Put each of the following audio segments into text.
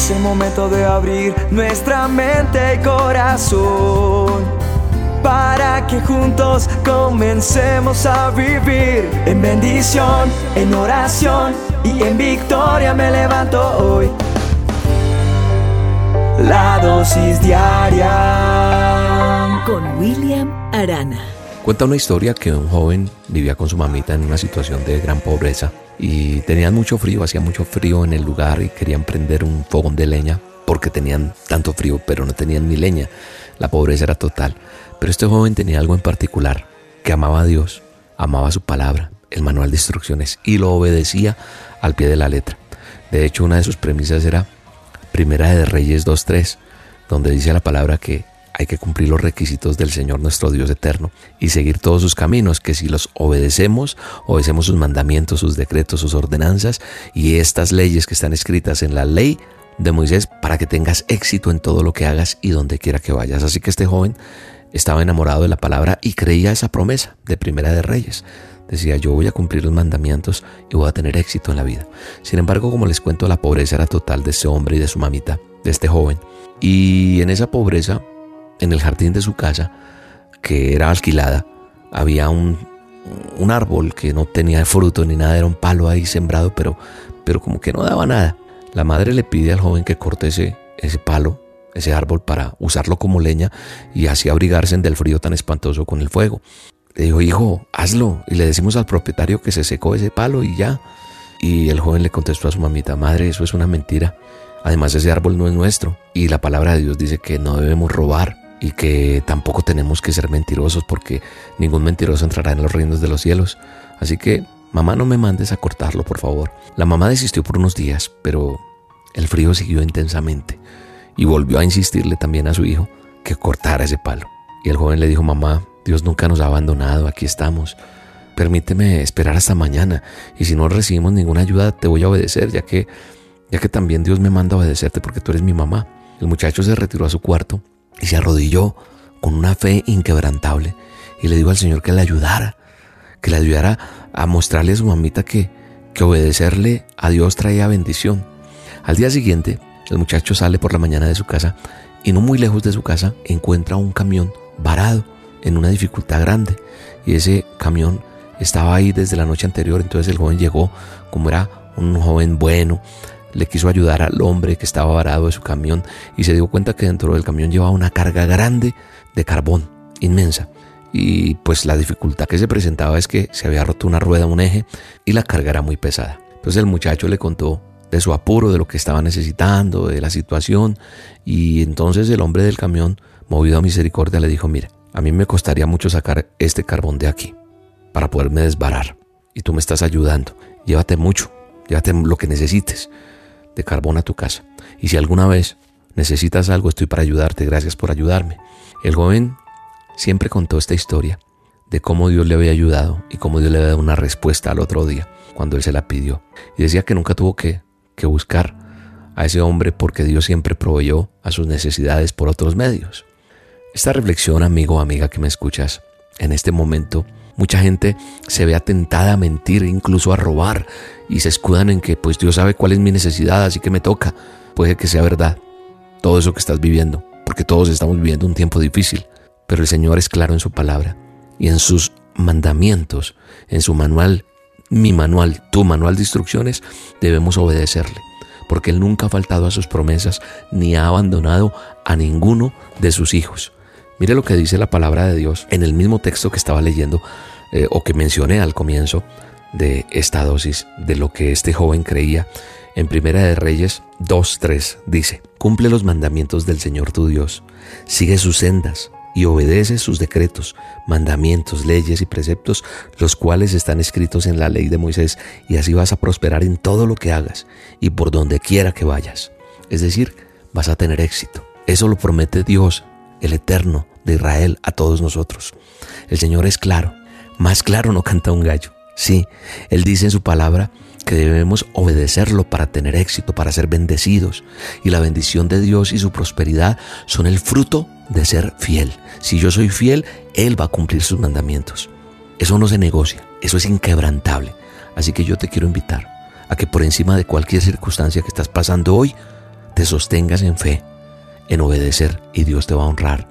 Es el momento de abrir nuestra mente y corazón para que juntos comencemos a vivir en bendición, en oración y en victoria me levanto hoy. La dosis diaria con William Arana. Cuenta una historia que un joven vivía con su mamita en una situación de gran pobreza y tenían mucho frío, hacía mucho frío en el lugar y querían prender un fogón de leña porque tenían tanto frío, pero no tenían ni leña. La pobreza era total. Pero este joven tenía algo en particular, que amaba a Dios, amaba su palabra, el manual de instrucciones y lo obedecía al pie de la letra. De hecho, una de sus premisas era Primera de Reyes 2.3, donde dice la palabra que hay que cumplir los requisitos del Señor nuestro Dios eterno y seguir todos sus caminos, que si los obedecemos, obedecemos sus mandamientos, sus decretos, sus ordenanzas y estas leyes que están escritas en la ley de Moisés para que tengas éxito en todo lo que hagas y donde quiera que vayas. Así que este joven estaba enamorado de la palabra y creía esa promesa de Primera de Reyes. Decía, yo voy a cumplir los mandamientos y voy a tener éxito en la vida. Sin embargo, como les cuento, la pobreza era total de ese hombre y de su mamita, de este joven. Y en esa pobreza, en el jardín de su casa, que era alquilada, había un, un árbol que no tenía fruto ni nada, era un palo ahí sembrado, pero, pero como que no daba nada. La madre le pide al joven que corte ese, ese palo, ese árbol, para usarlo como leña y así abrigarse del frío tan espantoso con el fuego. Le dijo, hijo, hazlo. Y le decimos al propietario que se secó ese palo y ya. Y el joven le contestó a su mamita, madre, eso es una mentira. Además, ese árbol no es nuestro. Y la palabra de Dios dice que no debemos robar y que tampoco tenemos que ser mentirosos porque ningún mentiroso entrará en los reinos de los cielos. Así que, mamá, no me mandes a cortarlo, por favor. La mamá desistió por unos días, pero el frío siguió intensamente y volvió a insistirle también a su hijo que cortara ese palo. Y el joven le dijo, mamá, Dios nunca nos ha abandonado, aquí estamos. Permíteme esperar hasta mañana y si no recibimos ninguna ayuda te voy a obedecer, ya que ya que también Dios me manda a obedecerte porque tú eres mi mamá. El muchacho se retiró a su cuarto y se arrodilló con una fe inquebrantable y le dijo al Señor que le ayudara, que le ayudara a mostrarle a su mamita que, que obedecerle a Dios traía bendición. Al día siguiente, el muchacho sale por la mañana de su casa y no muy lejos de su casa encuentra un camión varado en una dificultad grande y ese camión estaba ahí desde la noche anterior, entonces el joven llegó como era un joven bueno, le quiso ayudar al hombre que estaba varado de su camión y se dio cuenta que dentro del camión llevaba una carga grande de carbón, inmensa. Y pues la dificultad que se presentaba es que se había roto una rueda, un eje y la carga era muy pesada. Entonces el muchacho le contó de su apuro, de lo que estaba necesitando, de la situación y entonces el hombre del camión, movido a misericordia, le dijo, mira, a mí me costaría mucho sacar este carbón de aquí para poderme desbarar y tú me estás ayudando. Llévate mucho, llévate lo que necesites de carbón a tu casa. Y si alguna vez necesitas algo, estoy para ayudarte. Gracias por ayudarme. El joven siempre contó esta historia de cómo Dios le había ayudado y cómo Dios le había dado una respuesta al otro día cuando él se la pidió. Y decía que nunca tuvo que, que buscar a ese hombre porque Dios siempre proveyó a sus necesidades por otros medios. Esta reflexión, amigo o amiga que me escuchas, en este momento, mucha gente se ve atentada a mentir, incluso a robar, y se escudan en que pues Dios sabe cuál es mi necesidad, así que me toca. Puede que sea verdad todo eso que estás viviendo, porque todos estamos viviendo un tiempo difícil, pero el Señor es claro en su palabra y en sus mandamientos, en su manual, mi manual, tu manual de instrucciones, debemos obedecerle porque Él nunca ha faltado a sus promesas ni ha abandonado a ninguno de sus hijos. Mire lo que dice la palabra de Dios en el mismo texto que estaba leyendo eh, o que mencioné al comienzo de esta dosis de lo que este joven creía. En Primera de Reyes 2.3 dice, cumple los mandamientos del Señor tu Dios, sigue sus sendas y obedece sus decretos, mandamientos, leyes y preceptos, los cuales están escritos en la ley de Moisés, y así vas a prosperar en todo lo que hagas y por donde quiera que vayas. Es decir, vas a tener éxito. Eso lo promete Dios el Eterno de Israel a todos nosotros. El Señor es claro, más claro no canta un gallo. Sí, Él dice en su palabra que debemos obedecerlo para tener éxito, para ser bendecidos. Y la bendición de Dios y su prosperidad son el fruto de ser fiel. Si yo soy fiel, Él va a cumplir sus mandamientos. Eso no se negocia, eso es inquebrantable. Así que yo te quiero invitar a que por encima de cualquier circunstancia que estás pasando hoy, te sostengas en fe, en obedecer y Dios te va a honrar.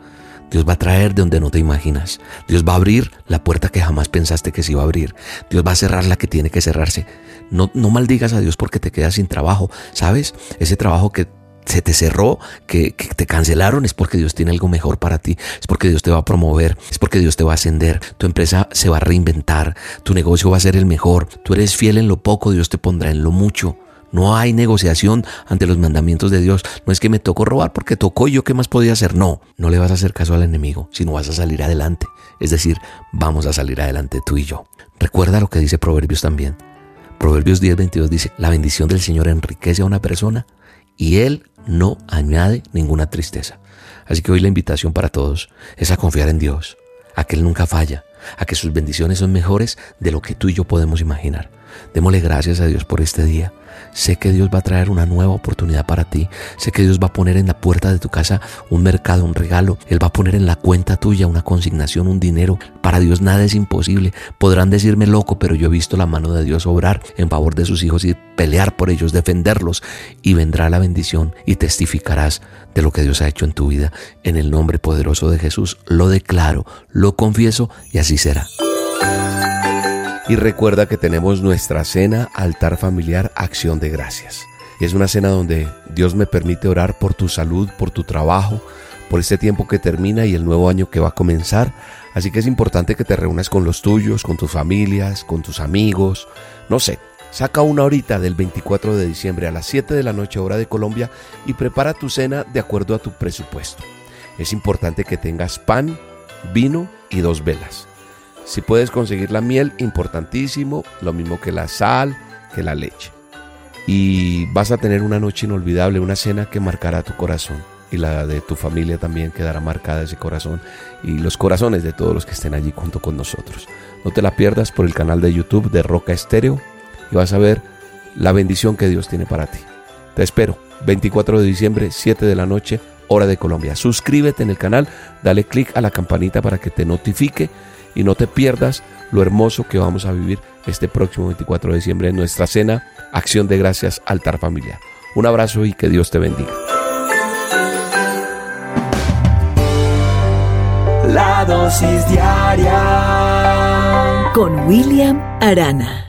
Dios va a traer de donde no te imaginas. Dios va a abrir la puerta que jamás pensaste que se iba a abrir. Dios va a cerrar la que tiene que cerrarse. No, no maldigas a Dios porque te quedas sin trabajo. ¿Sabes? Ese trabajo que se te cerró, que, que, te cancelaron, es porque Dios tiene algo mejor para ti, es porque Dios te va a promover, es porque Dios te va a ascender, tu empresa se va a reinventar, tu negocio va a ser el mejor, tú eres fiel en lo poco, Dios te pondrá en lo mucho. No hay negociación ante los mandamientos de Dios. No es que me tocó robar porque tocó y yo qué más podía hacer. No, no le vas a hacer caso al enemigo, sino vas a salir adelante. Es decir, vamos a salir adelante tú y yo. Recuerda lo que dice Proverbios también. Proverbios 10:22 dice, la bendición del Señor enriquece a una persona y Él no añade ninguna tristeza. Así que hoy la invitación para todos es a confiar en Dios, a que Él nunca falla, a que sus bendiciones son mejores de lo que tú y yo podemos imaginar. Démosle gracias a Dios por este día. Sé que Dios va a traer una nueva oportunidad para ti. Sé que Dios va a poner en la puerta de tu casa un mercado, un regalo. Él va a poner en la cuenta tuya una consignación, un dinero. Para Dios nada es imposible. Podrán decirme loco, pero yo he visto la mano de Dios obrar en favor de sus hijos y pelear por ellos, defenderlos. Y vendrá la bendición y testificarás de lo que Dios ha hecho en tu vida. En el nombre poderoso de Jesús lo declaro, lo confieso y así será. Y recuerda que tenemos nuestra cena altar familiar acción de gracias. Es una cena donde Dios me permite orar por tu salud, por tu trabajo, por este tiempo que termina y el nuevo año que va a comenzar. Así que es importante que te reúnas con los tuyos, con tus familias, con tus amigos. No sé, saca una horita del 24 de diciembre a las 7 de la noche hora de Colombia y prepara tu cena de acuerdo a tu presupuesto. Es importante que tengas pan, vino y dos velas. Si puedes conseguir la miel, importantísimo, lo mismo que la sal, que la leche. Y vas a tener una noche inolvidable, una cena que marcará tu corazón y la de tu familia también quedará marcada ese corazón y los corazones de todos los que estén allí junto con nosotros. No te la pierdas por el canal de YouTube de Roca Estéreo y vas a ver la bendición que Dios tiene para ti. Te espero, 24 de diciembre, 7 de la noche, hora de Colombia. Suscríbete en el canal, dale click a la campanita para que te notifique y no te pierdas lo hermoso que vamos a vivir este próximo 24 de diciembre en nuestra cena Acción de Gracias Altar Familiar. Un abrazo y que Dios te bendiga. La dosis diaria con William Arana.